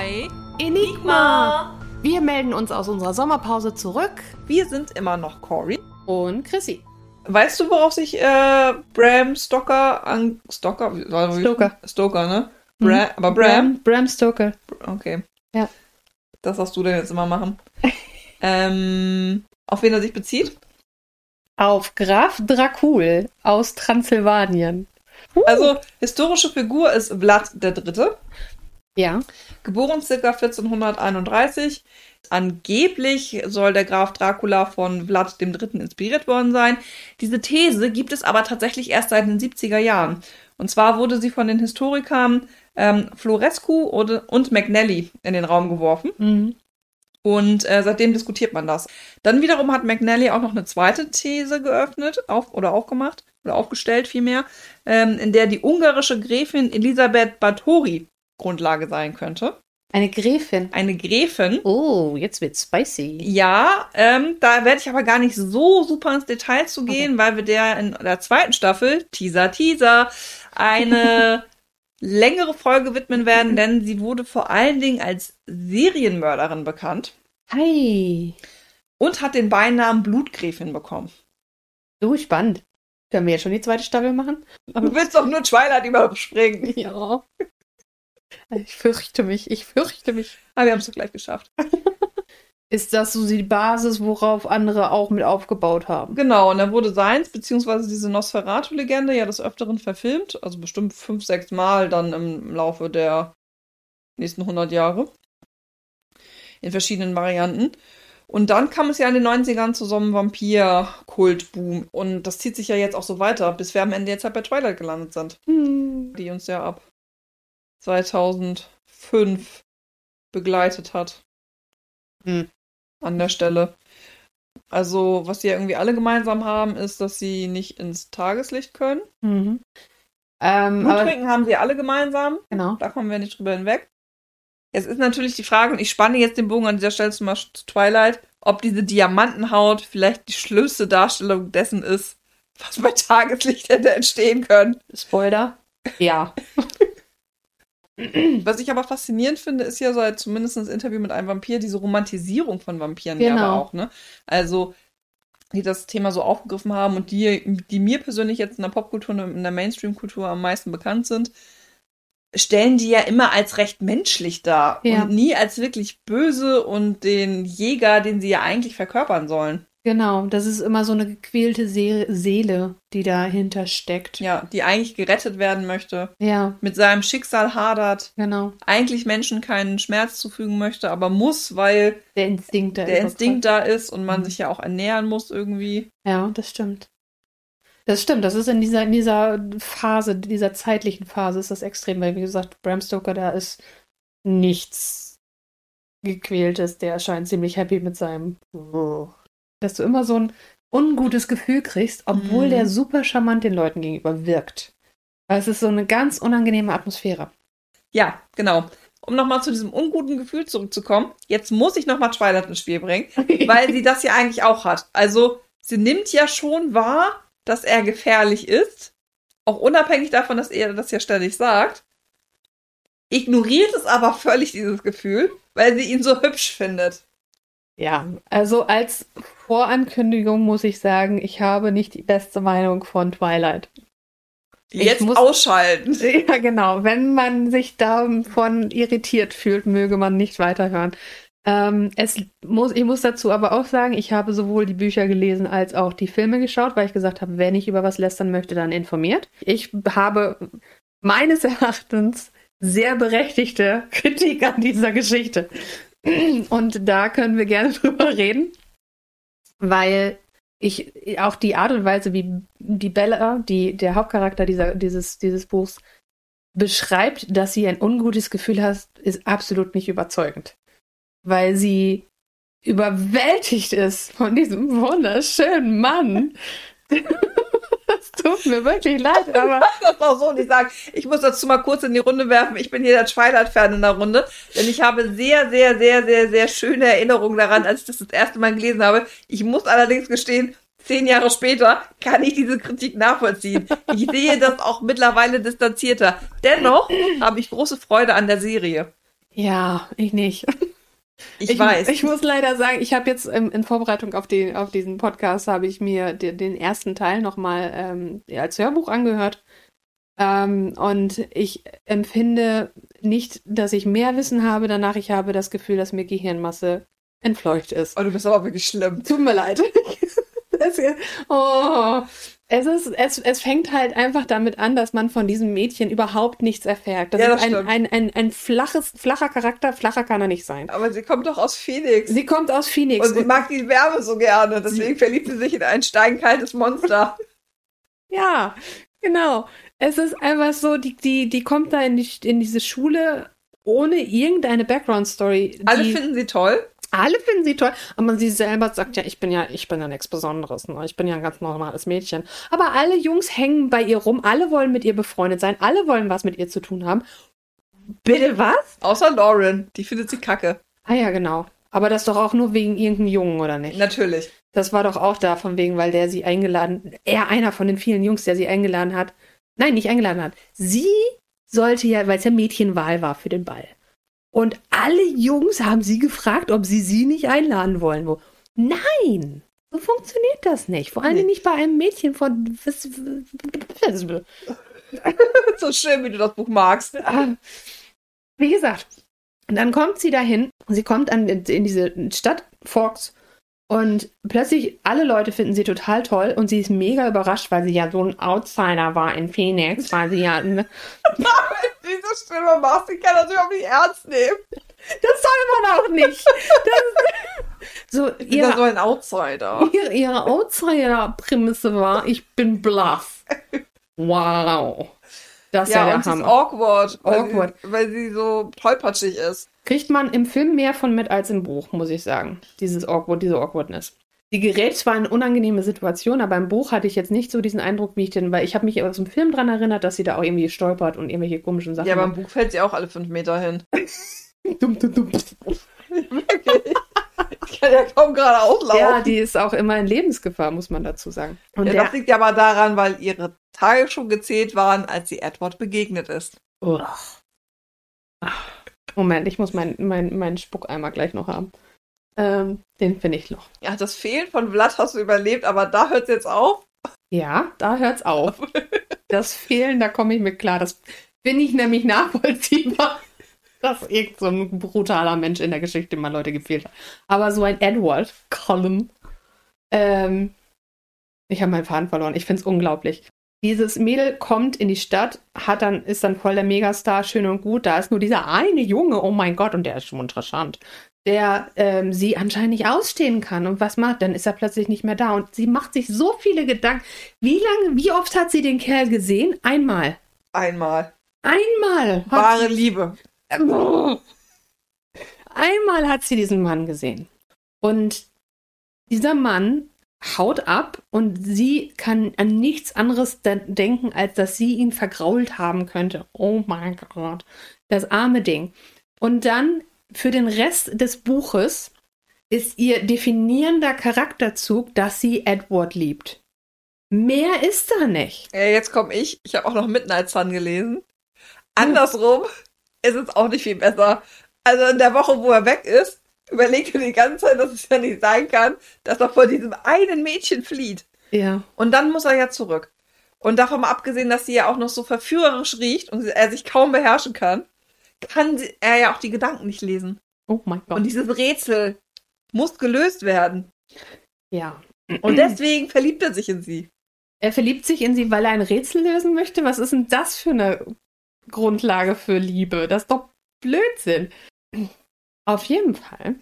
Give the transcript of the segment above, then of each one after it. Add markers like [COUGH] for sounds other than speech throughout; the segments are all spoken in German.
bei Enigma. Wir melden uns aus unserer Sommerpause zurück. Wir sind immer noch Cory. Und Chrissy. Weißt du, worauf sich äh, Bram Stoker an. Stoker? Stoker. Stoker, ne? Bra mhm. Aber Bram? Bram Stoker. Okay. Ja. Das darfst du denn jetzt immer machen. [LAUGHS] ähm, auf wen er sich bezieht? Auf Graf Dracul aus Transsilvanien. Uh. Also, historische Figur ist Vlad der Dritte. Ja. Geboren ca. 1431. Angeblich soll der Graf Dracula von Vlad III. inspiriert worden sein. Diese These gibt es aber tatsächlich erst seit den 70er Jahren. Und zwar wurde sie von den Historikern ähm, Florescu und McNally in den Raum geworfen. Mhm. Und äh, seitdem diskutiert man das. Dann wiederum hat McNally auch noch eine zweite These geöffnet auf, oder aufgemacht oder aufgestellt vielmehr, ähm, in der die ungarische Gräfin Elisabeth Báthory Grundlage sein könnte. Eine Gräfin. Eine Gräfin. Oh, jetzt wird's spicy. Ja, ähm, da werde ich aber gar nicht so super ins Detail zu gehen, okay. weil wir der in der zweiten Staffel, Teaser, Teaser, eine [LAUGHS] längere Folge widmen werden, denn sie wurde vor allen Dingen als Serienmörderin bekannt. Hi. Und hat den Beinamen Blutgräfin bekommen. So spannend. Können wir jetzt schon die zweite Staffel machen? du willst doch nur Twilight überspringen. Ja. Ich fürchte mich, ich fürchte mich. Aber wir haben es doch gleich geschafft. [LAUGHS] Ist das so die Basis, worauf andere auch mit aufgebaut haben? Genau, und dann wurde seins, beziehungsweise diese Nosferatu-Legende ja des Öfteren verfilmt, also bestimmt fünf, sechs Mal dann im Laufe der nächsten 100 Jahre. In verschiedenen Varianten. Und dann kam es ja in den 90ern zu so einem Vampir-Kult-Boom. Und das zieht sich ja jetzt auch so weiter, bis wir am Ende jetzt halt bei Twilight gelandet sind. Hm. Die uns ja ab 2005 begleitet hat. Hm. An der Stelle. Also, was sie ja irgendwie alle gemeinsam haben, ist, dass sie nicht ins Tageslicht können. Mhm. Ähm, Blut trinken haben sie alle gemeinsam. Genau. Da kommen wir nicht drüber hinweg. Es ist natürlich die Frage, und ich spanne jetzt den Bogen an dieser Stelle zum Beispiel zu Twilight, ob diese Diamantenhaut vielleicht die schlimmste Darstellung dessen ist, was bei Tageslicht hätte entstehen können. Spoiler? Ja. [LAUGHS] Was ich aber faszinierend finde, ist ja so halt zumindest das Interview mit einem Vampir, diese Romantisierung von Vampiren genau. ja aber auch, ne? Also, die das Thema so aufgegriffen haben und die, die mir persönlich jetzt in der Popkultur und in der Mainstream-Kultur am meisten bekannt sind, stellen die ja immer als recht menschlich dar ja. und nie als wirklich böse und den Jäger, den sie ja eigentlich verkörpern sollen. Genau, das ist immer so eine gequälte See Seele, die dahinter steckt. Ja, die eigentlich gerettet werden möchte. Ja. Mit seinem Schicksal hadert. Genau. Eigentlich Menschen keinen Schmerz zufügen möchte, aber muss, weil der Instinkt da, der Instinkt da ist und man mhm. sich ja auch ernähren muss irgendwie. Ja, das stimmt. Das stimmt, das ist in dieser, in dieser Phase, dieser zeitlichen Phase ist das extrem, weil wie gesagt, Bram Stoker, da ist nichts gequältes, der erscheint ziemlich happy mit seinem oh dass du immer so ein ungutes Gefühl kriegst, obwohl mhm. der super charmant den Leuten gegenüber wirkt. Weil es ist so eine ganz unangenehme Atmosphäre. Ja, genau. Um nochmal zu diesem unguten Gefühl zurückzukommen, jetzt muss ich nochmal Twilight ins Spiel bringen, [LAUGHS] weil sie das ja eigentlich auch hat. Also, sie nimmt ja schon wahr, dass er gefährlich ist, auch unabhängig davon, dass er das ja ständig sagt. Ignoriert es aber völlig, dieses Gefühl, weil sie ihn so hübsch findet. Ja, also als Vorankündigung muss ich sagen, ich habe nicht die beste Meinung von Twilight. Jetzt muss, ausschalten. [LAUGHS] Ja, genau. Wenn man sich davon irritiert fühlt, möge man nicht weiterhören. Ähm, es muss, ich muss dazu aber auch sagen, ich habe sowohl die Bücher gelesen als auch die Filme geschaut, weil ich gesagt habe, wenn ich über was lästern möchte, dann informiert. Ich habe meines Erachtens sehr berechtigte [LAUGHS] Kritik an dieser Geschichte. [CLEARS THROAT] Und da können wir gerne [LAUGHS] drüber reden, weil ich auch die Art und Weise, wie die Bella, die der Hauptcharakter dieser, dieses, dieses Buchs, beschreibt, dass sie ein ungutes Gefühl hat, ist absolut nicht überzeugend. Weil sie überwältigt ist von diesem wunderschönen Mann. [LAUGHS] Es tut mir wirklich leid, aber. das auch so nicht sagen. Ich muss dazu mal kurz in die Runde werfen. Ich bin hier der Twilight-Fan in der Runde, denn ich habe sehr, sehr, sehr, sehr, sehr schöne Erinnerungen daran, als ich das das erste Mal gelesen habe. Ich muss allerdings gestehen, zehn Jahre später kann ich diese Kritik nachvollziehen. Ich sehe das auch mittlerweile distanzierter. Dennoch habe ich große Freude an der Serie. Ja, ich nicht. Ich, weiß. Ich muss leider sagen, ich habe jetzt ähm, in Vorbereitung auf, den, auf diesen Podcast, habe ich mir den, den ersten Teil nochmal ähm, als Hörbuch angehört. Ähm, und ich empfinde nicht, dass ich mehr Wissen habe danach. Ich habe das Gefühl, dass mir Gehirnmasse entfleucht ist. oh, du bist aber wirklich schlimm. Tut mir leid. [LAUGHS] Das, oh, es, ist, es, es fängt halt einfach damit an, dass man von diesem Mädchen überhaupt nichts erfährt. Das Ja, ist das ein, stimmt. ein, ein, ein flaches, flacher Charakter. Flacher kann er nicht sein. Aber sie kommt doch aus Phoenix. Sie kommt aus Phoenix. und sie mag die Wärme so gerne. Deswegen verliebt sie sich in ein steinkaltes Monster. [LAUGHS] Ja, genau. Es ist einfach so, die, die, die kommt da in, die, in diese Schule ohne irgendeine Background-Story. Alle finden sie toll. Alle finden sie toll, aber sie selber sagt ja, ich bin ja, ich bin ja nichts Besonderes, ne? ich bin ja ein ganz normales Mädchen. Aber alle Jungs hängen bei ihr rum, alle wollen mit ihr befreundet sein, alle wollen was mit ihr zu tun haben. Bitte was? Außer Lauren. Die findet sie kacke. Ah ja, genau. Aber das doch auch nur wegen irgendeinem Jungen, oder nicht? Natürlich. Das war doch auch da von wegen, weil der sie eingeladen, er einer von den vielen Jungs, der sie eingeladen hat. Nein, nicht eingeladen hat. Sie sollte ja, weil es ja Mädchenwahl war für den Ball. Und alle Jungs haben sie gefragt, ob sie sie nicht einladen wollen. Wo? Nein, so funktioniert das nicht. Vor allem Nee. nicht bei einem Mädchen von. [LAUGHS] So schön, wie du das Buch magst. Wie gesagt, und dann kommt sie dahin. Sie kommt an, in diese Stadt Forks und plötzlich alle Leute finden sie total toll und sie ist mega überrascht, weil sie ja so ein Outsider war in Phoenix, weil sie ja. [LAUGHS] Das Diese Stimme machst, die kann das überhaupt nicht ernst nehmen. soll man auch nicht. Das, [LAUGHS] so, Ich bin ja so ihre, ein Outsider. ihre, ihre Outsider-Prämisse war, ich bin bluff. Wow. Das ist ja, Ja, der und sie ist Hammer. awkward, weil, Awkward. Sie, weil sie so tollpatschig ist. Kriegt man im Film mehr von mit als im Buch, muss ich sagen. Dieses Awkward, diese Awkwardness. Die gerät zwar in unangenehme Situationen, aber im Buch hatte ich jetzt nicht so diesen Eindruck, wie ich denn, weil ich habe mich aus dem Film dran erinnert, dass sie da auch irgendwie stolpert und irgendwelche komischen Sachen Ja, aber im. Buch fällt sie auch alle fünf Meter hin. [LAUGHS] Dumm, dumm, dumm. Wirklich. Ich kann ja kaum geradeaus laufen. Ja, die ist auch immer in Lebensgefahr, muss man dazu sagen. Und ja, der, das liegt ja aber daran, weil ihre Tage schon gezählt waren, als sie Edward begegnet ist. Ugh. Ach, Moment, ich muss meinen mein, mein Spuckeimer gleich noch haben. Ähm, den finde ich noch. Ja, das Fehlen von Vlad hast du überlebt, aber da hört es jetzt auf. Ja, da hört's auf. Das Fehlen, da komme ich mit klar. Das finde ich nämlich nachvollziehbar, [LAUGHS] dass irgend so ein brutaler Mensch in der Geschichte mal Leute gefehlt hat. Aber so ein Edward Cullen, ähm, ich habe meinen Faden verloren. Ich finde es unglaublich. Dieses Mädel kommt in die Stadt, hat dann, ist dann voll der Megastar, schön und gut. Da ist nur dieser eine Junge, oh mein Gott, und der ist schon interessant, der ähm, sie anscheinend nicht ausstehen kann. Und was macht? Dann ist er plötzlich nicht mehr da. Und sie macht sich so viele Gedanken. Wie lange, wie oft hat sie den Kerl gesehen? Einmal. Einmal. Einmal. Wahre Liebe. Einmal hat sie diesen Mann gesehen. Und dieser Mann haut ab und sie kann an nichts anderes de- denken, als dass sie ihn vergrault haben könnte. Oh mein Gott. Das arme Ding. Und dann für den Rest des Buches ist ihr definierender Charakterzug, dass sie Edward liebt. Mehr ist da nicht. Ja, jetzt komme ich. Ich habe auch noch Midnight Sun gelesen. Andersrum ist es auch nicht viel besser. Also in der Woche, wo er weg ist, überlegt er die ganze Zeit, dass es ja nicht sein kann, dass er vor diesem einen Mädchen flieht. Ja. Und dann muss er ja zurück. Und davon mal abgesehen, dass sie ja auch noch so verführerisch riecht und er sich kaum beherrschen kann, kann sie, er ja auch die Gedanken nicht lesen. Oh mein Gott. Und dieses Rätsel muss gelöst werden. ja. Und deswegen verliebt er sich in sie. Er verliebt sich in sie, weil er ein Rätsel lösen möchte? Was ist denn das für eine Grundlage für Liebe? Das ist doch Blödsinn. Auf jeden Fall.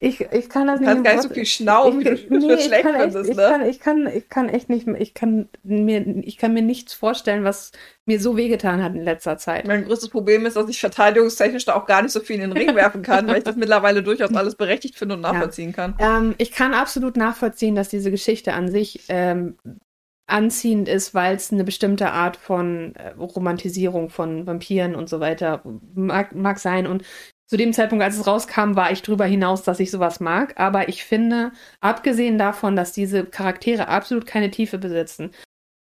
Ich, ich kann das Du kannst nicht. gar nicht so viel schnauben, wie du ich, [LAUGHS] nee, das ich, schlecht kann echt, findest, ich, ne? kann, ich, kann, ich kann echt nicht, ich kann mir, ich kann mir nichts vorstellen, was mir so wehgetan hat in letzter Zeit. Mein größtes Problem ist, dass ich verteidigungstechnisch da auch gar nicht so viel in den Ring werfen kann, weil ich das mittlerweile durchaus [LAUGHS] alles berechtigt finde und nachvollziehen kann. Ähm, ich kann absolut nachvollziehen, dass diese Geschichte an sich ähm, anziehend ist, weil es eine bestimmte Art von äh, Romantisierung von Vampiren und so weiter mag, mag sein. Und zu dem Zeitpunkt, als es rauskam, war ich drüber hinaus, dass ich sowas mag. Aber ich finde, abgesehen davon, dass diese Charaktere absolut keine Tiefe besitzen.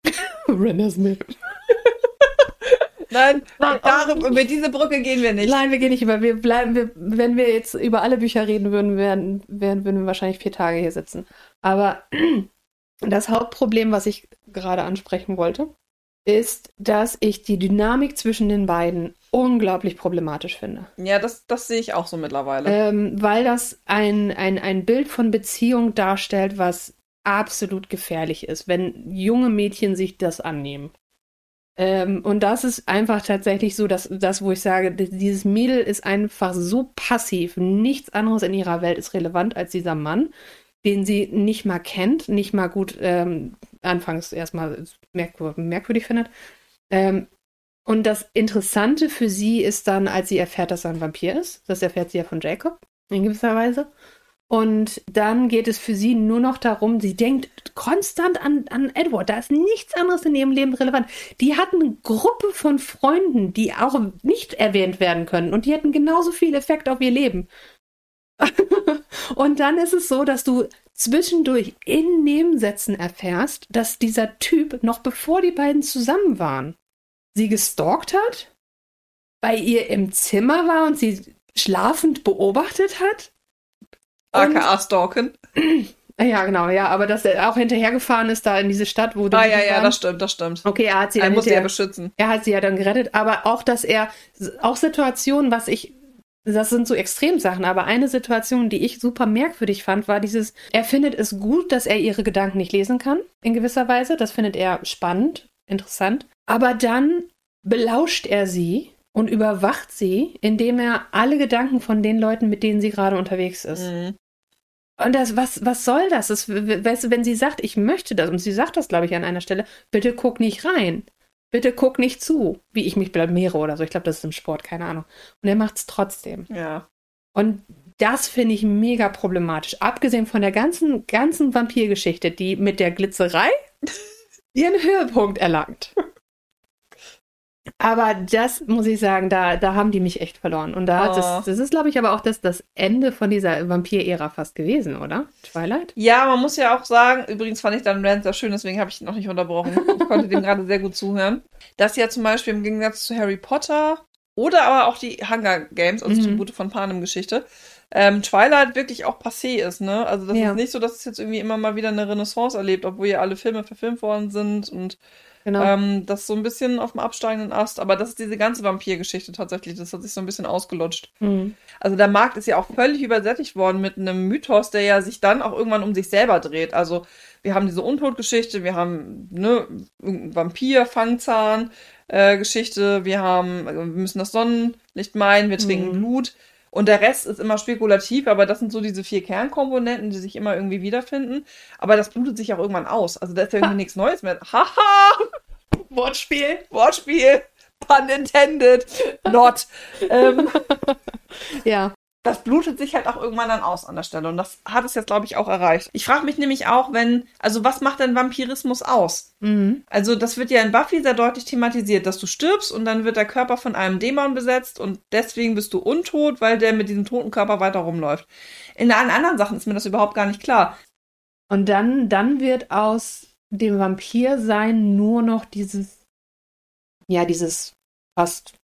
[LAUGHS] Renner Smith. [LAUGHS] Nein, Nein, darum, oh. über diese Brücke gehen wir nicht. Nein, wir gehen nicht über. Wir bleiben, wir, wenn wir jetzt über alle Bücher reden würden, wären, wären, würden wir wahrscheinlich vier Tage hier sitzen. Aber das Hauptproblem, was ich gerade ansprechen wollte, ist, dass ich die Dynamik zwischen den beiden unglaublich problematisch finde. Ja, das, das sehe ich auch so mittlerweile. Ähm, weil das ein, ein, ein Bild von Beziehung darstellt, was absolut gefährlich ist, wenn junge Mädchen sich das annehmen. Ähm, und das ist einfach tatsächlich so, dass das, wo ich sage, dieses Mädel ist einfach so passiv, nichts anderes in ihrer Welt ist relevant als dieser Mann, den sie nicht mal kennt, nicht mal gut ähm, anfangs erstmal merkwür merkwürdig findet. Ähm, und das Interessante für sie ist dann, als sie erfährt, dass er ein Vampir ist. Das erfährt sie ja von Jacob in gewisser Weise. Und dann geht es für sie nur noch darum, sie denkt konstant an, an Edward. Da ist nichts anderes in ihrem Leben relevant. Die hat eine Gruppe von Freunden, die auch nicht erwähnt werden können. Und die hätten genauso viel Effekt auf ihr Leben. Und dann ist es so, dass du zwischendurch in Nebensätzen erfährst, dass dieser Typ, noch bevor die beiden zusammen waren, sie gestalkt hat, bei ihr im Zimmer war und sie schlafend beobachtet hat. AKA Stalken. [CLEARS THROAT] Ja, genau, ja, aber dass er auch hinterhergefahren ist da in diese Stadt, wo Ah, die ja, ja, das stimmt, das stimmt. Okay, er hat sie Er dann muss sie ja beschützen. er hat sie ja dann gerettet, aber auch, dass er, auch Situationen, was ich, das sind so Extremsachen, aber eine Situation, die ich super merkwürdig fand, war dieses, er findet es gut, dass er ihre Gedanken nicht lesen kann, in gewisser Weise, das findet er spannend, interessant, aber dann belauscht er sie und überwacht sie, indem er alle Gedanken von den Leuten, mit denen sie gerade unterwegs ist. Mhm. Und das, was, was soll das? das? Weißt du, wenn sie sagt, ich möchte das, und sie sagt das, glaube ich, an einer Stelle, bitte guck nicht rein. Bitte guck nicht zu, wie ich mich blamiere oder so. Ich glaube, das ist im Sport, keine Ahnung. Und er macht es trotzdem. Ja. Und das finde ich mega problematisch. Abgesehen von der ganzen, ganzen Vampirgeschichte, die mit der Glitzerei [LAUGHS] ihren Höhepunkt erlangt. Aber das muss ich sagen, da, da haben die mich echt verloren. Und da Oh. das, das ist, glaube ich, aber auch das, das Ende von dieser Vampir-Ära fast gewesen, oder? Twilight? Ja, man muss ja auch sagen, übrigens fand ich deinen Rant sehr schön, deswegen habe ich ihn noch nicht unterbrochen. Ich konnte dem gerade sehr gut zuhören. Dass ja zum Beispiel im Gegensatz zu Harry Potter oder aber auch die Hunger Games, also Mhm. Tribute von Panem Geschichte, ähm, Twilight wirklich auch passé ist, ne? Also das Ja. ist nicht so, dass es jetzt irgendwie immer mal wieder eine Renaissance erlebt, obwohl ja alle Filme verfilmt worden sind und Genau. ähm, das so ein bisschen auf dem absteigenden Ast. Aber das ist diese ganze Vampirgeschichte tatsächlich, das hat sich so ein bisschen ausgelutscht. Mhm. Also der Markt ist ja auch völlig übersättigt worden mit einem Mythos, der ja sich dann auch irgendwann um sich selber dreht. Also wir haben diese Untodgeschichte, wir haben ne, irgendeinen Vampir, Fangzahn, äh, wir haben, also wir müssen das Sonnenlicht meiden, wir trinken Mhm. Blut. Und der Rest ist immer spekulativ, aber das sind so diese vier Kernkomponenten, die sich immer irgendwie wiederfinden. Aber das blutet sich auch irgendwann aus. Also da ist ja irgendwie nichts Neues mehr. Haha! [LAUGHS] Wortspiel, Wortspiel, pun intended, not. ähm, [LAUGHS] Ja. Das blutet sich halt auch irgendwann dann aus an der Stelle. Und das hat es jetzt, glaube ich, auch erreicht. Ich frage mich nämlich auch, wenn, also was macht denn Vampirismus aus? Mhm. Also das wird ja in Buffy sehr deutlich thematisiert, dass du stirbst und dann wird der Körper von einem Dämon besetzt und deswegen bist du untot, weil der mit diesem toten Körper weiter rumläuft. In allen anderen Sachen ist mir das überhaupt gar nicht klar. Und dann, dann wird aus dem Vampirsein nur noch dieses, ja, dieses fast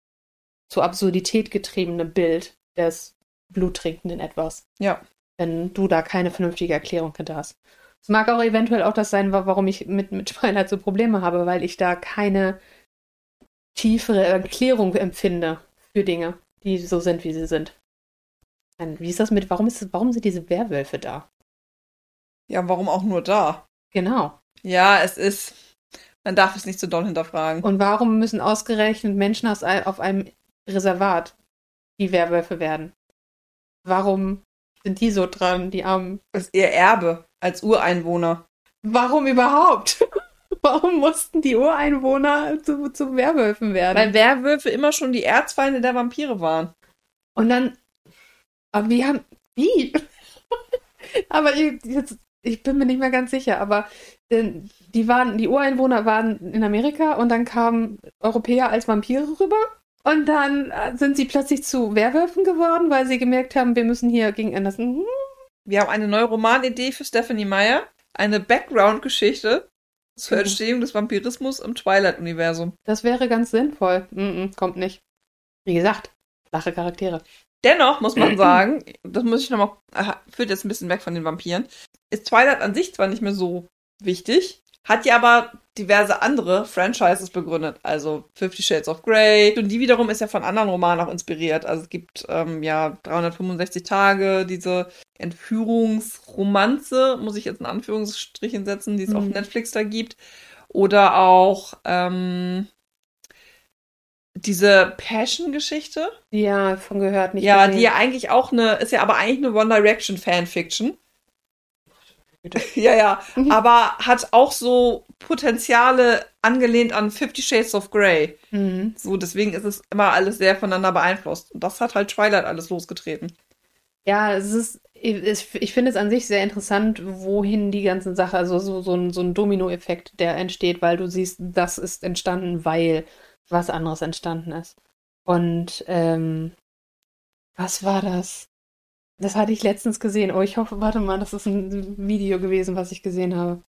zur Absurdität getriebene Bild des bluttrinkenden Etwas. Ja. Wenn du da keine vernünftige Erklärung hinter hast. Es mag auch eventuell auch das sein, wa- warum ich mit, mit Twilight so Probleme habe, weil ich da keine tiefere Erklärung empfinde für Dinge, die so sind, wie sie sind. Nein, Wie ist das mit, warum, ist, warum sind diese Werwölfe da? Ja, warum auch nur da? Genau. Ja, es ist, man darf es nicht zu doll hinterfragen. Und warum müssen ausgerechnet Menschen aus, auf einem Reservat die Werwölfe werden? Warum sind die so dran, die armen? Das ist ihr Erbe als Ureinwohner. Warum überhaupt? [LAUGHS] Warum mussten die Ureinwohner zu, zu Werwölfen werden? Weil Werwölfe immer schon die Erzfeinde der Vampire waren. Und dann, aber wie haben, wie? [LAUGHS] aber ich, jetzt, ich bin mir nicht mehr ganz sicher, aber denn die waren, die Ureinwohner waren in Amerika und dann kamen Europäer als Vampire rüber. Und dann äh, sind sie plötzlich zu Werwölfen geworden, weil sie gemerkt haben, wir müssen hier gegen Anderson. Wir haben eine neue Romanidee für Stephanie Meyer. Eine Background-Geschichte zur Entstehung des Vampirismus im Twilight-Universum. Das wäre ganz sinnvoll. Mm -mm, kommt nicht. Wie gesagt, flache Charaktere. Dennoch muss man [CLEARS THROAT] sagen, das muss ich nochmal, führt jetzt ein bisschen weg von den Vampiren, ist Twilight an sich zwar nicht mehr so wichtig, hat ja aber diverse andere Franchises begründet. Also Fifty Shades of Grey. Und die wiederum ist ja von anderen Romanen auch inspiriert. Also es gibt ähm, ja 365 Tage, diese Entführungsromanze, muss ich jetzt in Anführungsstrichen setzen, die es mhm. auf Netflix da gibt. Oder auch ähm, diese Passion-Geschichte. Ja, von gehört nicht. Ja, gesehen. die ja eigentlich auch eine, ist ja aber eigentlich eine One Direction Fanfiction. [LAUGHS] ja, ja, mhm. aber hat auch so Potenziale angelehnt an Fifty Shades of Grey. Mhm. So, deswegen ist es immer alles sehr voneinander beeinflusst. Und das hat halt Twilight alles losgetreten. Ja, es ist, ich finde es an sich sehr interessant, wohin die ganze Sache, also so, so ein, so ein Domino-Effekt, der entsteht, weil du siehst, das ist entstanden, weil was anderes entstanden ist. Und ähm, was war das? Das hatte ich letztens gesehen. Oh, ich hoffe, warte mal, das ist ein Video gewesen, was ich gesehen habe.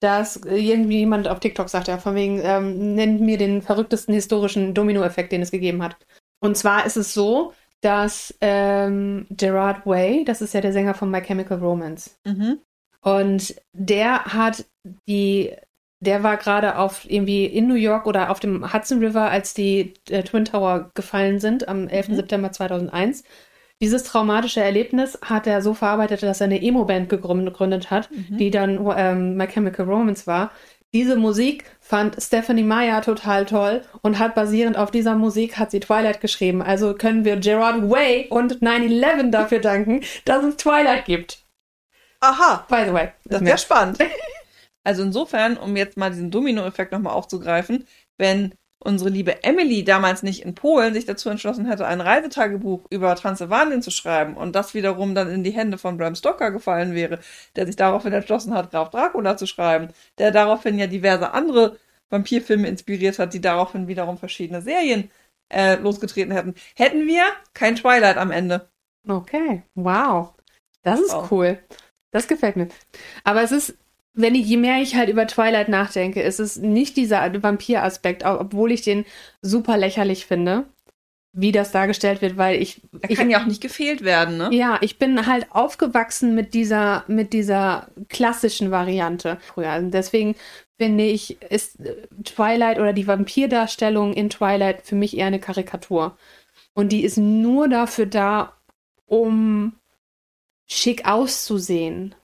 Dass irgendwie jemand auf TikTok sagt, ja, von wegen, ähm, nennt mir den verrücktesten historischen Dominoeffekt, den es gegeben hat. Und zwar ist es so, dass ähm, Gerard Way, das ist ja der Sänger von My Chemical Romance, mhm. und der hat die der war gerade auf irgendwie in New York oder auf dem Hudson River, als die äh, Twin Tower gefallen sind am 11. Mhm. September 2001. Dieses traumatische Erlebnis hat er so verarbeitet, dass er eine Emo-Band gegründet hat, mhm. die dann ähm, My Chemical Romance war. Diese Musik fand Stephanie Meyer total toll und hat basierend auf dieser Musik hat sie Twilight geschrieben. Also können wir Gerard Way und 9-11 dafür danken, dass es Twilight gibt. Aha. By the way. Das wäre spannend. [LAUGHS] Also insofern, um jetzt mal diesen Domino-Effekt nochmal aufzugreifen, wenn unsere liebe Emily damals nicht in Polen sich dazu entschlossen hätte, ein Reisetagebuch über Transsilvanien zu schreiben und das wiederum dann in die Hände von Bram Stoker gefallen wäre, der sich daraufhin entschlossen hat, Graf Dracula zu schreiben, der daraufhin ja diverse andere Vampirfilme inspiriert hat, die daraufhin wiederum verschiedene Serien äh, losgetreten hätten, hätten wir kein Twilight am Ende. Okay, wow. Das ist wow. cool. Das gefällt mir. Aber es ist wenn ich, je mehr ich halt über Twilight nachdenke, ist es nicht dieser Vampir-Aspekt, obwohl ich den super lächerlich finde, wie das dargestellt wird, weil ich. Er kann ich, ja auch nicht gefehlt werden, ne? Ja, ich bin halt aufgewachsen mit dieser, mit dieser klassischen Variante früher. Und deswegen finde ich, ist Twilight oder die Vampirdarstellung in Twilight für mich eher eine Karikatur. Und die ist nur dafür da, um schick auszusehen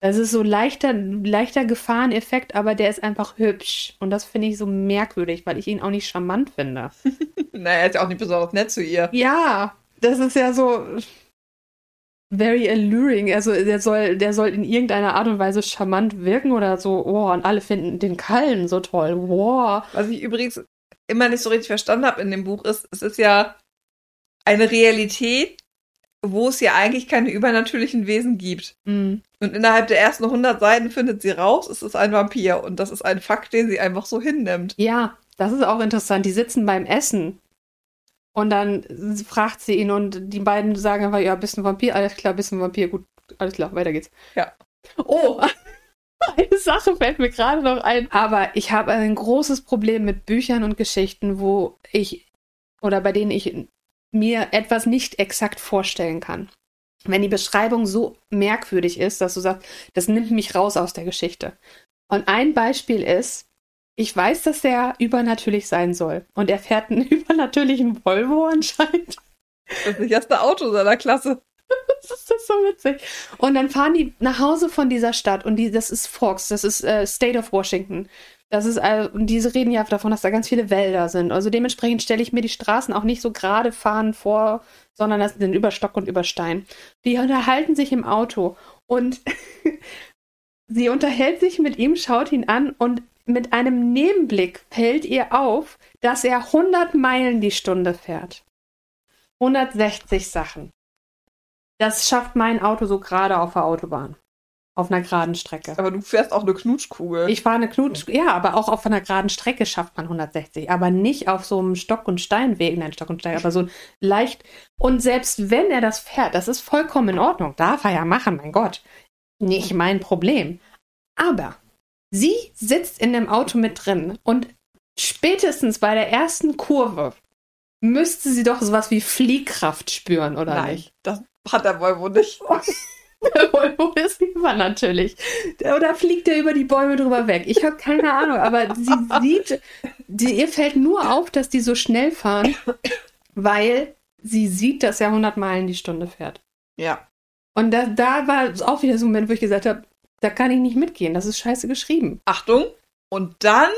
das ist so leichter, leichter Gefahreneffekt, aber der ist einfach hübsch. Und das finde ich so merkwürdig, weil ich ihn auch nicht charmant finde. [LAUGHS] naja, er ist ja auch nicht besonders nett zu ihr. Ja, das ist ja so very alluring. Also der soll, der soll in irgendeiner Art und Weise charmant wirken oder so. Oh, und alle finden den Kallen so toll. Wow. Was ich übrigens immer nicht so richtig verstanden habe in dem Buch ist, es ist ja eine Realität, wo es ja eigentlich keine übernatürlichen Wesen gibt. Mhm. Und innerhalb der ersten 100 Seiten findet sie raus, es ist ein Vampir. Und das ist ein Fakt, den sie einfach so hinnimmt. Ja, das ist auch interessant. Die sitzen beim Essen. Und dann fragt sie ihn und die beiden sagen einfach, ja, bist ein Vampir, alles klar, bist ein Vampir, gut, alles klar, weiter geht's. Ja. Oh, [LAUGHS] eine Sache fällt mir gerade noch ein. Aber ich habe ein großes Problem mit Büchern und Geschichten, wo ich oder bei denen ich mir etwas nicht exakt vorstellen kann. Wenn die Beschreibung so merkwürdig ist, dass du sagst, das nimmt mich raus aus der Geschichte. Und ein Beispiel ist, ich weiß, dass der übernatürlich sein soll. Und er fährt einen [LAUGHS] übernatürlichen Volvo anscheinend. Das sicherste Auto seiner Klasse. [LAUGHS] das ist so witzig. Und dann fahren die nach Hause von dieser Stadt und die, das ist Fox, das ist äh, State of Washington. Das ist, äh, und diese reden ja davon, dass da ganz viele Wälder sind. Also dementsprechend stelle ich mir die Straßen auch nicht so gerade fahren vor, sondern das sind über Stock und über Stein. Die unterhalten sich im Auto und [LAUGHS] sie unterhält sich mit ihm, schaut ihn an und mit einem Nebenblick fällt ihr auf, dass er 100 Meilen die Stunde fährt. 160 Sachen. Das schafft mein Auto so gerade auf der Autobahn. Auf einer geraden Strecke. Aber du fährst auch eine Knutschkugel. Ich fahre eine Knutsch, ja, aber auch auf einer geraden Strecke schafft man 160. Aber nicht auf so einem Stock- und Steinweg, nein, Stock und Stein, aber so leicht. Und selbst wenn er das fährt, das ist vollkommen in Ordnung. Darf er ja machen, mein Gott. Nicht mein Problem. Aber Sie sitzt in dem Auto mit drin und spätestens bei der ersten Kurve müsste sie doch sowas wie Fliehkraft spüren, oder Nein, nicht? das hat der Volvo nicht. [LAUGHS] [LAUGHS] Der Volvo ist über natürlich. Oder fliegt er über die Bäume drüber weg? Ich habe keine Ahnung, aber sie [LAUGHS] sieht, die, ihr fällt nur auf, dass die so schnell fahren, weil sie sieht, dass er 100 Meilen die Stunde fährt. Ja. Und da, da war auch wieder so ein Moment, wo ich gesagt habe, da kann ich nicht mitgehen, das ist scheiße geschrieben. Achtung. Und dann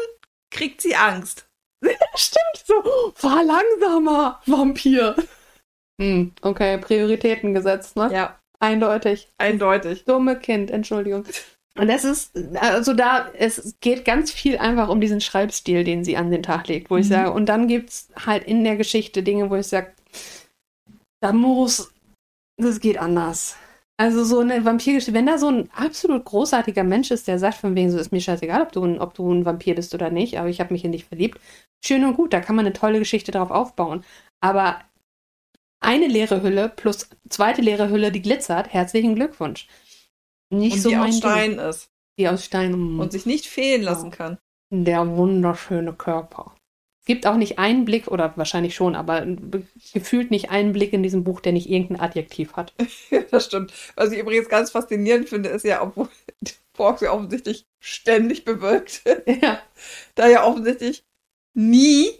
kriegt sie Angst. [LAUGHS] Stimmt so. Fahr langsamer, Vampir. Hm, okay, Prioritäten gesetzt, ne? Ja, Eindeutig. eindeutig. Dumme Kind, Entschuldigung. Und das ist, also da, es geht ganz viel einfach um diesen Schreibstil, den sie an den Tag legt, wo ich Mhm. sage, und dann gibt's halt in der Geschichte Dinge, wo ich sage, da muss, das geht anders. Also so eine Vampirgeschichte, wenn da so ein absolut großartiger Mensch ist, der sagt von wegen so, ist mir scheißegal, ob du, ein- ob du ein Vampir bist oder nicht, aber ich habe mich in dich verliebt, schön und gut, da kann man eine tolle Geschichte drauf aufbauen. Aber eine leere Hülle plus zweite leere Hülle, die glitzert, herzlichen Glückwunsch. Nicht Und so die aus Ding. Stein ist. Die aus Stein. mm. Und sich nicht fehlen lassen kann. Der wunderschöne Körper. Es gibt auch nicht einen Blick, oder wahrscheinlich schon, aber gefühlt nicht einen Blick in diesem Buch, der nicht irgendein Adjektiv hat. Ja, [LAUGHS] das stimmt. Was ich übrigens ganz faszinierend finde, ist ja, obwohl Forks ja offensichtlich ständig bewölkt, Ja. [LAUGHS] da ja offensichtlich nie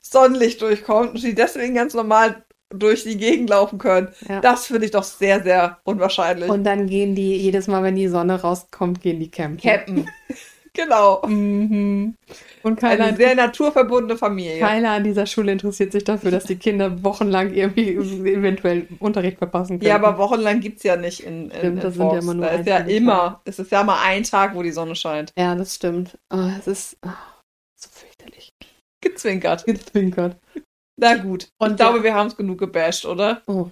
Sonnenlicht durchkommt und sie deswegen ganz normal durch die Gegend laufen können. ja. Das finde ich doch sehr, sehr unwahrscheinlich. Und dann gehen die, jedes Mal, wenn die Sonne rauskommt, gehen die campen. Captain. [LAUGHS] genau. Mhm. Und keiner, Eine sehr naturverbundene Familie. keiner an dieser Schule interessiert sich dafür, dass die Kinder wochenlang irgendwie eventuell Unterricht verpassen können. Ja, aber wochenlang gibt es ja nicht in, in, Stimmt, in sind ja Forks. immer nur Da ist ja immer, es ist ja mal ein Tag, wo die Sonne scheint. Ja, das stimmt. Oh, es ist oh, so fürchterlich. Gezwinkert. Gezwinkert. Na gut. Und ich glaube, wir haben es genug gebasht, oder? Oh.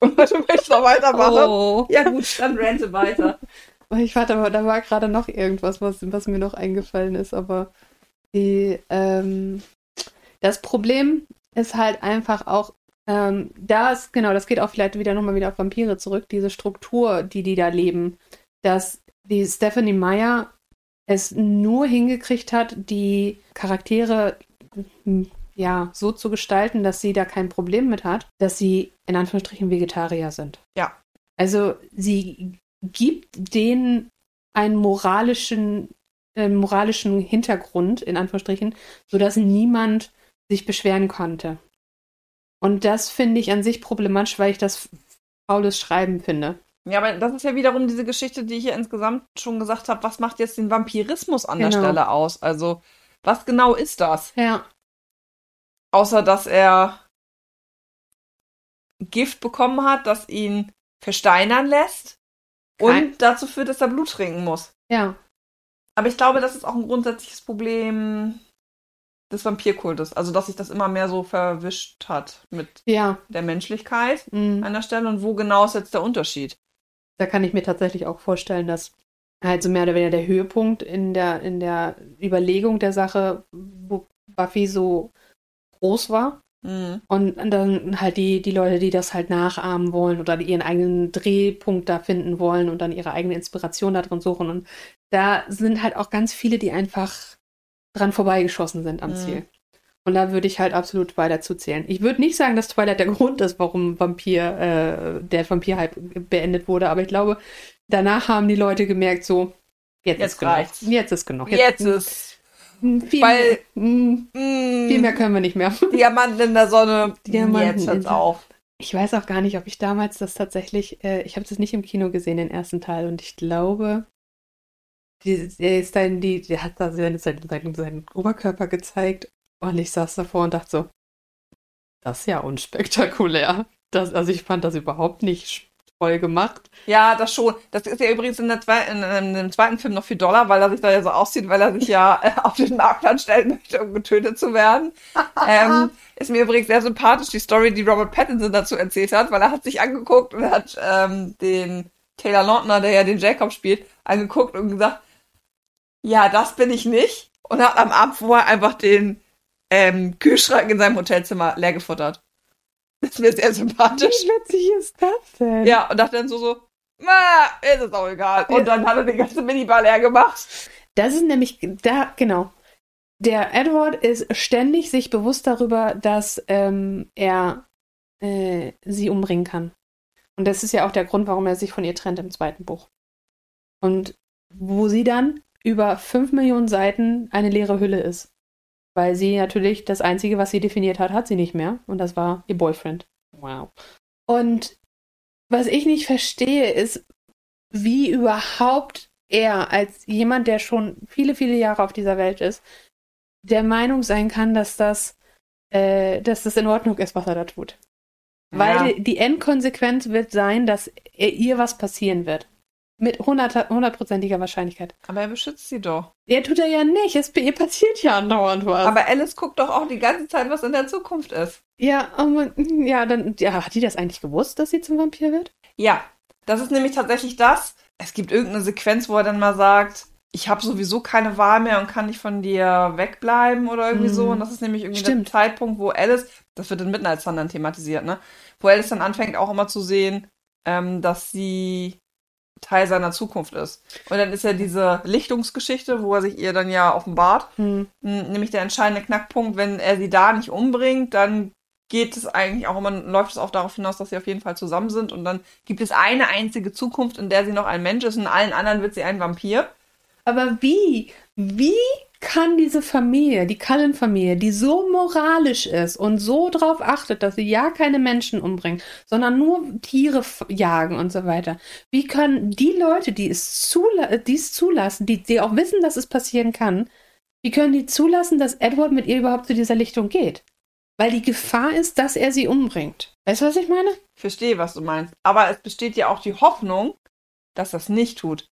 Und du möchtest noch weitermachen? Oh. Ja gut, dann rente weiter. [LAUGHS] Ich warte, aber da war gerade noch irgendwas, was, was mir noch eingefallen ist, aber die, ähm, das Problem ist halt einfach auch, ähm, das, genau, das geht auch vielleicht wieder nochmal wieder auf Vampire zurück, diese Struktur, die die da leben, dass die Stephanie Meyer es nur hingekriegt hat, die Charaktere hm, ja so zu gestalten, dass sie da kein Problem mit hat, dass sie in Anführungsstrichen Vegetarier sind. Ja. Also sie gibt denen einen moralischen, äh, moralischen Hintergrund, in Anführungsstrichen, sodass niemand sich beschweren konnte. Und das finde ich an sich problematisch, weil ich das faules Schreiben finde. Ja, aber das ist ja wiederum diese Geschichte, die ich ja insgesamt schon gesagt habe. Was macht jetzt den Vampirismus an der Genau. Stelle aus? Also, was genau ist das? Ja. Außer, dass er Gift bekommen hat, das ihn versteinern lässt und Kein- dazu führt, dass er Blut trinken muss. Ja. Aber ich glaube, das ist auch ein grundsätzliches Problem des Vampirkultes. Also, dass sich das immer mehr so verwischt hat mit Ja. der Menschlichkeit Mhm. an der Stelle. Und wo genau ist jetzt der Unterschied? Da kann ich mir tatsächlich auch vorstellen, dass halt so mehr oder weniger der Höhepunkt in der, in der Überlegung der Sache, wo Buffy so groß war. Mhm. Und dann halt die, die Leute, die das halt nachahmen wollen oder die ihren eigenen Drehpunkt da finden wollen und dann ihre eigene Inspiration da drin suchen. Und da sind halt auch ganz viele, die einfach dran vorbeigeschossen sind am Mhm. Ziel. Und da würde ich halt absolut Twilight zuzählen. Ich würde nicht sagen, dass Twilight der [LAUGHS] Grund ist, warum Vampir, äh, der Vampir-Hype beendet wurde, aber ich glaube, danach haben die Leute gemerkt, so, jetzt, Jetzt ist genug. reicht's. Jetzt ist genug. Jetzt ist viel, weil- mehr, mm, mm, viel mehr können wir nicht mehr. [LAUGHS] Diamanten in der Sonne. Diamanten jetzt hört's auf. Ich weiß auch gar nicht, ob ich damals das tatsächlich, äh, ich habe das nicht im Kino gesehen, den ersten Teil, und ich glaube, die, der ist dann, die, der hat da seinen, seinen, seinen, seinen Oberkörper gezeigt und ich saß davor und dachte so, das ist ja unspektakulär. Das, also ich fand das überhaupt nicht toll gemacht. Ja, das schon. Das ist ja übrigens in, zwei, in, in dem zweiten Film noch viel doller, weil er sich da ja so aussieht, weil er sich ja [LAUGHS] äh, auf den Marktplan stellen möchte, um getötet zu werden. ähm, [LAUGHS] ist mir übrigens sehr sympathisch, die Story, die Robert Pattinson dazu erzählt hat, weil er hat sich angeguckt und hat ähm, den Taylor Lautner, der ja den Jacob spielt, angeguckt und gesagt, ja, das bin ich nicht. Und hat am Abend vorher einfach den ähm, Kühlschrank in seinem Hotelzimmer leer gefuttert. Das ist mir sehr sympathisch. Wie witzig ist das denn? Ja, und dachte dann so, so, ist es auch egal. Und dann hat er den ganzen Minibar leer gemacht. Das ist nämlich, da, genau. Der Edward ist ständig sich bewusst darüber, dass ähm, er äh, sie umbringen kann. Und das ist ja auch der Grund, warum er sich von ihr trennt im zweiten Buch. Und wo sie dann über fünf Millionen Seiten eine leere Hülle ist. Weil sie natürlich das Einzige, was sie definiert hat, hat sie nicht mehr. Und das war ihr Boyfriend. Wow. Und was ich nicht verstehe, ist, wie überhaupt er als jemand, der schon viele, viele Jahre auf dieser Welt ist, der Meinung sein kann, dass das, äh, dass das in Ordnung ist, was er da tut. Weil Ja. die, Endkonsequenz wird sein, dass ihr was passieren wird. Mit hundert- hundertprozentiger Wahrscheinlichkeit. Aber er beschützt sie doch. Ja, tut er ja nicht. Es ihr passiert ja andauernd was. Aber Alice guckt doch auch die ganze Zeit, was in der Zukunft ist. ja, aber, ja, dann ja, hat die das eigentlich gewusst, dass sie zum Vampir wird? Ja, das ist nämlich tatsächlich das. Es gibt irgendeine Sequenz, wo er dann mal sagt, ich habe sowieso keine Wahl mehr und kann nicht von dir wegbleiben oder irgendwie Mhm. so. Und das ist nämlich irgendwie Stimmt. der Zeitpunkt, wo Alice, das wird in Midnight Sun dann thematisiert, ne? Wo Alice dann anfängt auch immer zu sehen, ähm, dass sie Teil seiner Zukunft ist. Und dann ist ja diese Lichtungsgeschichte, wo er sich ihr dann ja offenbart. Hm. N- nämlich der entscheidende Knackpunkt, wenn er sie da nicht umbringt, dann geht es eigentlich auch immer, läuft es auch darauf hinaus, dass sie auf jeden Fall zusammen sind und dann gibt es eine einzige Zukunft, in der sie noch ein Mensch ist und in allen anderen wird sie ein Vampir. Aber wie? Wie kann diese Familie, die Cullen-Familie, die so moralisch ist und so darauf achtet, dass sie ja keine Menschen umbringen, sondern nur Tiere jagen und so weiter, wie können die Leute, die es, zula die es zulassen, die, die auch wissen, dass es passieren kann, wie können die zulassen, dass Edward mit ihr überhaupt zu dieser Lichtung geht? Weil die Gefahr ist, dass er sie umbringt. Weißt du, was ich meine? Ich verstehe, was du meinst. Aber es besteht ja auch die Hoffnung, dass das nicht tut.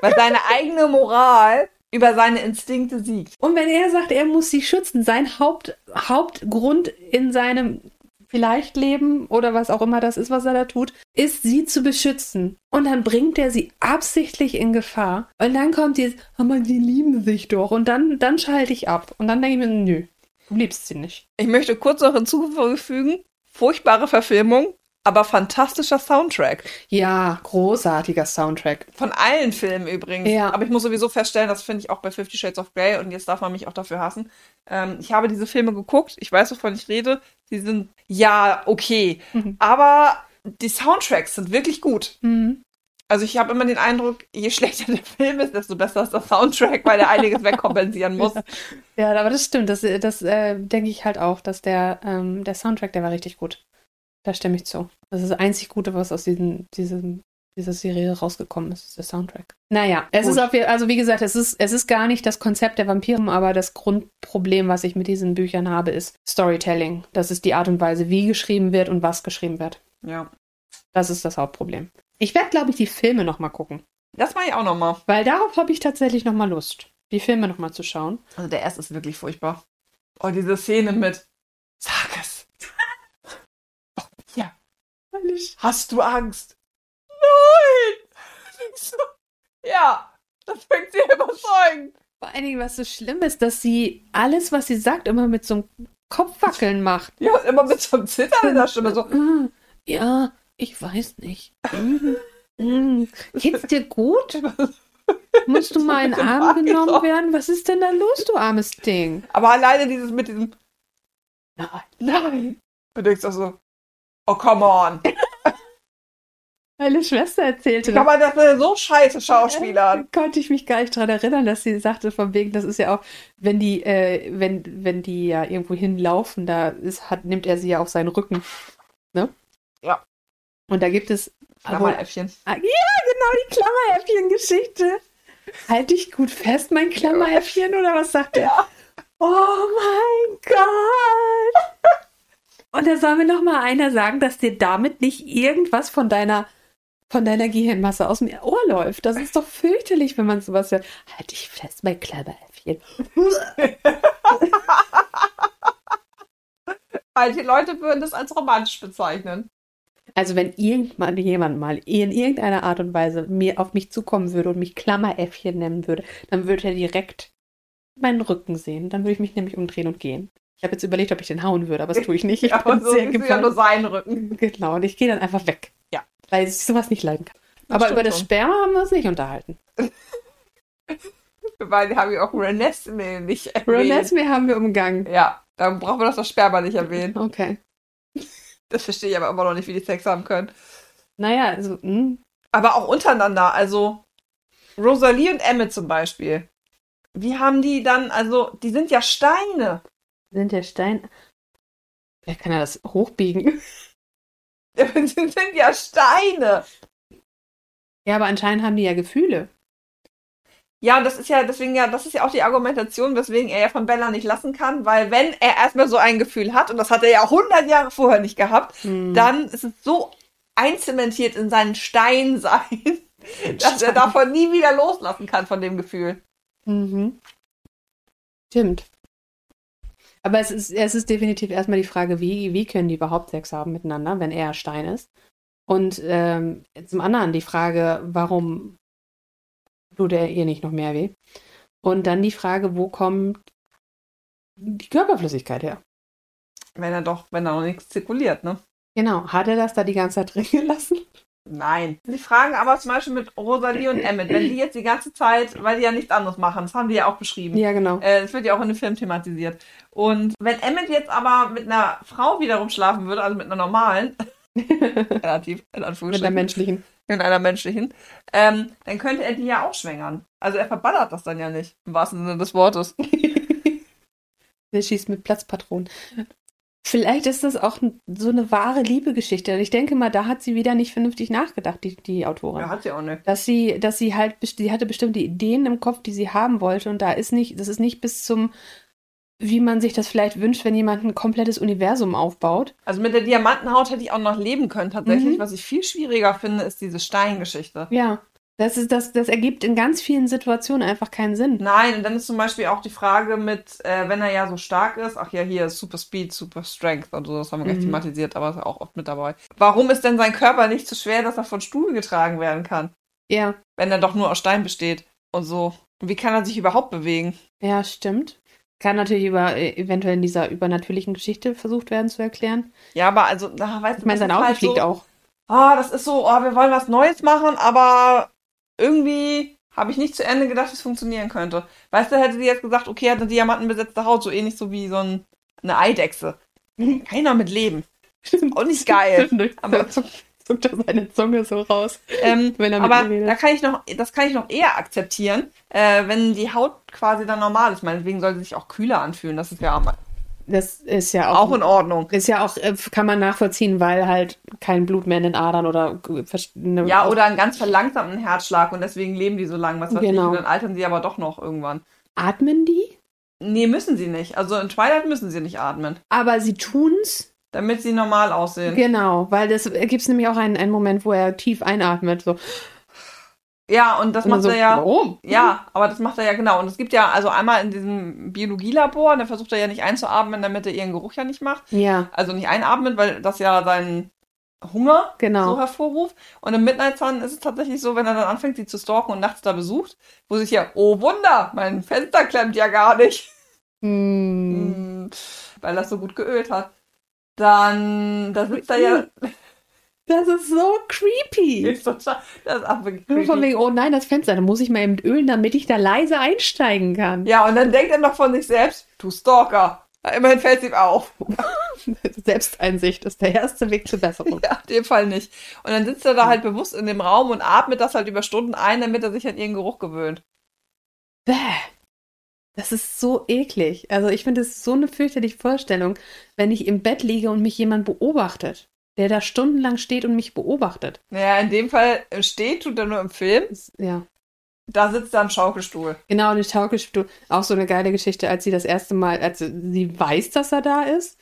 Weil seine eigene Moral über seine Instinkte siegt. Und wenn er sagt, er muss sie schützen, sein Haupt, Hauptgrund in seinem vielleicht Leben oder was auch immer das ist, was er da tut, ist, sie zu beschützen. Und dann bringt er sie absichtlich in Gefahr. Und dann kommt dieses, aber die lieben sich doch. Und dann, dann schalte ich ab. Und dann denke ich mir, nö, du liebst sie nicht. Ich möchte kurz noch hinzufügen, furchtbare Verfilmung, aber fantastischer Soundtrack. Ja, großartiger Soundtrack. Von allen Filmen übrigens. Ja. Aber ich muss sowieso feststellen, das finde ich auch bei Fifty Shades of Grey und jetzt darf man mich auch dafür hassen. Ähm, ich habe diese Filme geguckt, ich weiß, wovon ich rede. Sie sind ja okay. Mhm. Aber die Soundtracks sind wirklich gut. Mhm. Also ich habe immer den Eindruck, je schlechter der Film ist, desto besser ist der Soundtrack, weil er einiges wegkompensieren [LAUGHS] muss. Ja, aber das stimmt. Das, das äh, denke ich halt auch, dass der, ähm, der Soundtrack, der war richtig gut. Da stimme ich zu. Das ist das einzig Gute, was aus diesem, diesem, dieser Serie rausgekommen ist, ist der Soundtrack. Naja, es Gut. ist auf jeden also wie gesagt, es ist, es ist gar nicht das Konzept der Vampire, aber das Grundproblem, was ich mit diesen Büchern habe, ist Storytelling. Das ist die Art und Weise, wie geschrieben wird und was geschrieben wird. Ja. Das ist das Hauptproblem. Ich werde, glaube ich, die Filme nochmal gucken. Das mache ich auch nochmal. Weil darauf habe ich tatsächlich nochmal Lust, die Filme nochmal zu schauen. Also der erste ist wirklich furchtbar. Oh, diese Szene mit Sag es. oh, ja. Hast du Angst? Nein! So, [LAUGHS] ja, das fängt sie überzeugend. Vor allen Dingen, was so schlimm ist, dass sie alles, was sie sagt, immer mit so einem Kopfwackeln macht. Ja, und immer mit so einem Zittern in der Stimme. So, [LAUGHS] Ja, ich weiß nicht. Mhm. Mhm. Geht's dir gut? [LAUGHS] Musst du mal in den Arm genommen werden? Was ist denn da los, du armes Ding? aber alleine dieses mit diesem Nein. Nein. Du denkst auch so, oh, come on. Meine Schwester erzählte Kann man das denn so scheiße Schauspielern? [LAUGHS] konnte ich mich gar nicht dran erinnern, dass sie sagte, von wegen, das ist ja auch, wenn die, äh, wenn, wenn die ja irgendwo hinlaufen, da ist, hat, nimmt er sie ja auf seinen Rücken. Ne? Ja. Und da gibt es. Klammeräffchen. Ah, ja, genau, die Klammeräffchen-Geschichte. Halt dich gut fest, mein Klammeräffchen, oder was sagt er? Ja. Oh mein Gott! [LAUGHS] Und da soll mir noch mal einer sagen, dass dir damit nicht irgendwas von deiner von deiner Gehirnmasse aus dem Ohr läuft. Das ist doch fürchterlich, wenn man sowas hört. Halt dich fest, mein Klammeräffchen. [LAUGHS] Manche Leute würden das als romantisch bezeichnen. Also wenn irgendwann jemand mal in irgendeiner Art und Weise mir auf mich zukommen würde und mich Klammeräffchen nennen würde, dann würde er direkt meinen Rücken sehen. Dann würde ich mich nämlich umdrehen und gehen. Ich habe jetzt überlegt, ob ich den hauen würde, aber das tue ich nicht. Ich Ja, bin und so sehr du ja nur seinen Rücken. Genau, und ich gehe dann einfach weg. Ja. Weil ich sowas nicht leiden kann. Das aber über das. Sperma haben wir uns nicht unterhalten. [LAUGHS] Wir beide haben ja auch Renesmee nicht erwähnt. Renesmee haben wir umgangen. Ja, dann brauchen wir doch das Sperma nicht erwähnen. Okay. Das verstehe ich aber immer noch nicht, wie die Sex haben können. Naja, also, hm. Aber auch untereinander, also Rosalie und Emmett zum Beispiel. Wie haben die dann, also, die sind ja Steine. sind der Stein. Wer kann ja das hochbiegen? [LAUGHS] Die sind ja Steine. Ja, aber anscheinend haben die ja Gefühle. Ja, und das ist ja, deswegen ja, das ist ja auch die Argumentation, weswegen er ja von Bella nicht lassen kann, weil wenn er erstmal so ein Gefühl hat, und das hat er ja 100 Jahre vorher nicht gehabt, Hm. dann ist es so einzementiert in seinen Steinsein, dass er davon nie wieder loslassen kann von dem Gefühl. Mhm. Stimmt. Aber es ist, es ist definitiv erstmal die Frage, wie, wie können die überhaupt Sex haben miteinander, wenn er Stein ist? Und ähm, zum anderen die Frage, warum tut er ihr nicht noch mehr weh? Und dann die Frage, wo kommt die Körperflüssigkeit her? Wenn er doch, wenn da noch nichts zirkuliert, ne? Genau, hat er das da die ganze Zeit drin gelassen? Nein. Sie fragen aber zum Beispiel mit Rosalie und Emmett, wenn die jetzt die ganze Zeit, weil die ja nichts anderes machen, das haben die ja auch beschrieben. Ja, genau. Äh, Das wird ja auch in dem Film thematisiert. Und wenn Emmett jetzt aber mit einer Frau wiederum schlafen würde, also mit einer normalen, [LAUGHS] relativ, in Mit der Anführungsstrichen, menschlichen. mit einer menschlichen, ähm, dann könnte er die ja auch schwängern. Also er verballert das dann ja nicht, im wahrsten Sinne des Wortes. [LAUGHS] Der schießt mit Platzpatronen. Vielleicht ist das auch so eine wahre Liebegeschichte. Und ich denke mal, da hat sie wieder nicht vernünftig nachgedacht, die, die Autorin. Ja, hat sie auch nicht. Dass sie, dass sie halt, sie hatte bestimmte Ideen im Kopf, die sie haben wollte. Und da ist nicht, das ist nicht bis zum, wie man sich das vielleicht wünscht, wenn jemand ein komplettes Universum aufbaut. Also mit der Diamantenhaut hätte ich auch noch leben können, tatsächlich. Mhm. Was ich viel schwieriger finde, ist diese Steingeschichte. Ja. Das ist, das, das ergibt in ganz vielen Situationen einfach keinen Sinn. Nein, und dann ist zum Beispiel auch die Frage mit, äh, wenn er ja so stark ist, ach ja, hier ist Super Speed, Super Strength und so, das haben wir gleich Mhm. thematisiert, aber ist auch oft mit dabei. Warum ist denn sein Körper nicht so schwer, dass er von Stuhl getragen werden kann, Ja. wenn er doch nur aus Stein besteht und so? Und wie kann er sich überhaupt bewegen? Ja, stimmt. Kann natürlich über, äh, eventuell in dieser übernatürlichen Geschichte versucht werden zu erklären. Ja, aber also, na, weißt Ich meine, sein Auto halt fliegt so, auch. Ah, das ist so, oh, wir wollen was Neues machen, aber irgendwie habe ich nicht zu Ende gedacht, wie es funktionieren könnte. Weißt du, hätte sie jetzt gesagt, okay, hat eine diamantenbesetzte Haut, so ähnlich so wie so ein, eine Eidechse. [LAUGHS] Keiner mit Leben. Auch nicht geil. Aber- Aber [LAUGHS] zuckt, er seine Zunge so raus, Ähm, er aber da kann ich noch, das kann ich noch eher akzeptieren, äh, wenn die Haut quasi dann normal ist. Meinetwegen soll sie sich auch kühler anfühlen. Das ist ja Das ist ja auch, auch in Ordnung. ist ja auch, äh, kann man nachvollziehen, weil halt kein Blut mehr in den Adern oder äh, eine- Ja, oder einen ganz verlangsamten Herzschlag und deswegen leben die so lang. Was weiß ich, Genau. und dann altern sie aber doch noch irgendwann. atmen die, Nee, müssen sie nicht. Also in Twilight müssen sie nicht atmen. aber sie tun's. Damit sie normal aussehen. Genau, weil das gibt nämlich auch einen, einen Moment, wo er tief einatmet. So. Ja, und das Und macht so, er ja. Warum? Ja, aber das macht er ja genau. Und es gibt ja also einmal in diesem Biologielabor, da versucht er ja nicht einzuatmen, damit er ihren Geruch ja nicht macht. Ja, Also nicht einatmen, weil das ja seinen Hunger so genau. hervorruft. Und im Midnight Sun ist es tatsächlich so, wenn er dann anfängt, sie zu stalken und nachts da besucht, wo sich ja, oh Wunder, mein Fenster klemmt ja gar nicht, Hm. Hm, weil das so gut geölt hat. Dann, da sitzt er ja, Das ist so creepy. ist total, das ist auch wirklich creepy. von wegen, oh nein, das Fenster, da muss ich mal eben ölen, damit ich da leise einsteigen kann. Ja, und dann denkt er noch von sich selbst, du Stalker. Immerhin fällt es ihm auf. [LAUGHS] Selbsteinsicht ist der erste Weg zur Besserung. Ja, in dem Fall nicht. Und dann sitzt er da halt bewusst in dem Raum und atmet das halt über Stunden ein, damit er sich an ihren Geruch gewöhnt. Bäh. Das ist so eklig. Also ich finde, es so eine fürchterliche Vorstellung, wenn ich im Bett liege und mich jemand beobachtet, der da stundenlang steht und mich beobachtet. Naja, in dem Fall steht, tut er nur im Film. Ja. Da sitzt er am Schaukelstuhl. Genau, und die Schaukelstuhl, auch so eine geile Geschichte, als sie das erste Mal, als sie weiß, dass er da ist,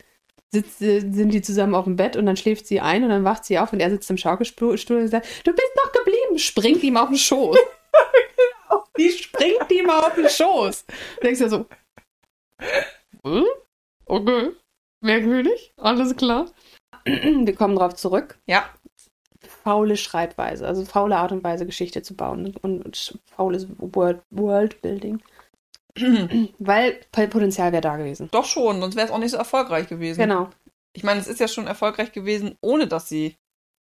sitzt, äh, sind die zusammen auf dem Bett und dann schläft sie ein und dann wacht sie auf und er sitzt im Schaukelstuhl und sagt, du bist noch geblieben, springt ihm auf den Schoß. [LAUGHS] Die springt ihm auf den Schoß. Du denkst ja so, hm? okay, merkwürdig, alles klar. [CLEARS THROAT] Wir kommen drauf zurück. Ja. Faule Schreibweise, also faule Art und Weise, Geschichte zu bauen und, und faules World, Worldbuilding. [CLEARS THROAT] Weil Potenzial wäre da gewesen. Doch schon, sonst wäre es auch nicht so erfolgreich gewesen. Genau. Ich meine, es ist ja schon erfolgreich gewesen, ohne dass sie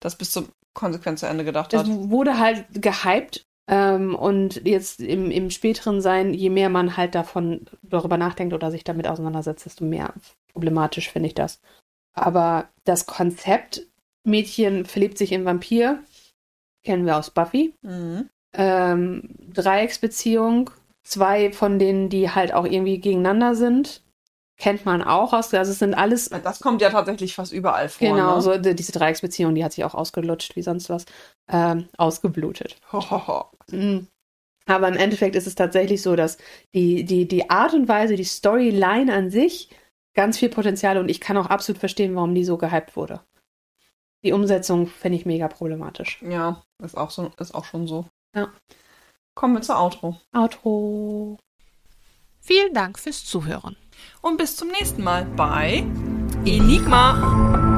das bis zum konsequent zu Ende gedacht Es hat. wurde halt gehypt Ähm, und jetzt im, im späteren Sein, je mehr man halt davon darüber nachdenkt oder sich damit auseinandersetzt, desto mehr problematisch finde ich das. Aber das Konzept, Mädchen verliebt sich in Vampir, kennen wir aus Buffy. Mhm. Ähm, Dreiecksbeziehung, zwei von denen, die halt auch irgendwie gegeneinander sind, kennt man auch aus. Also es sind alles. Das kommt ja tatsächlich fast überall vor. Genau, ne? so die- diese Dreiecksbeziehung, die hat sich auch ausgelutscht wie sonst was. Ähm, ausgeblutet. [LAUGHS] Hohoho. Mhm. Aber im Endeffekt ist es tatsächlich so, dass die, die, die Art und Weise, die Storyline an sich ganz viel Potenzial und ich kann auch absolut verstehen, warum die so gehypt wurde. Die Umsetzung finde ich mega problematisch. Ja, ist auch, so, ist auch schon so. Ja. Kommen wir zur Outro. Outro. Vielen Dank fürs Zuhören. Und bis zum nächsten Mal bei Enigma.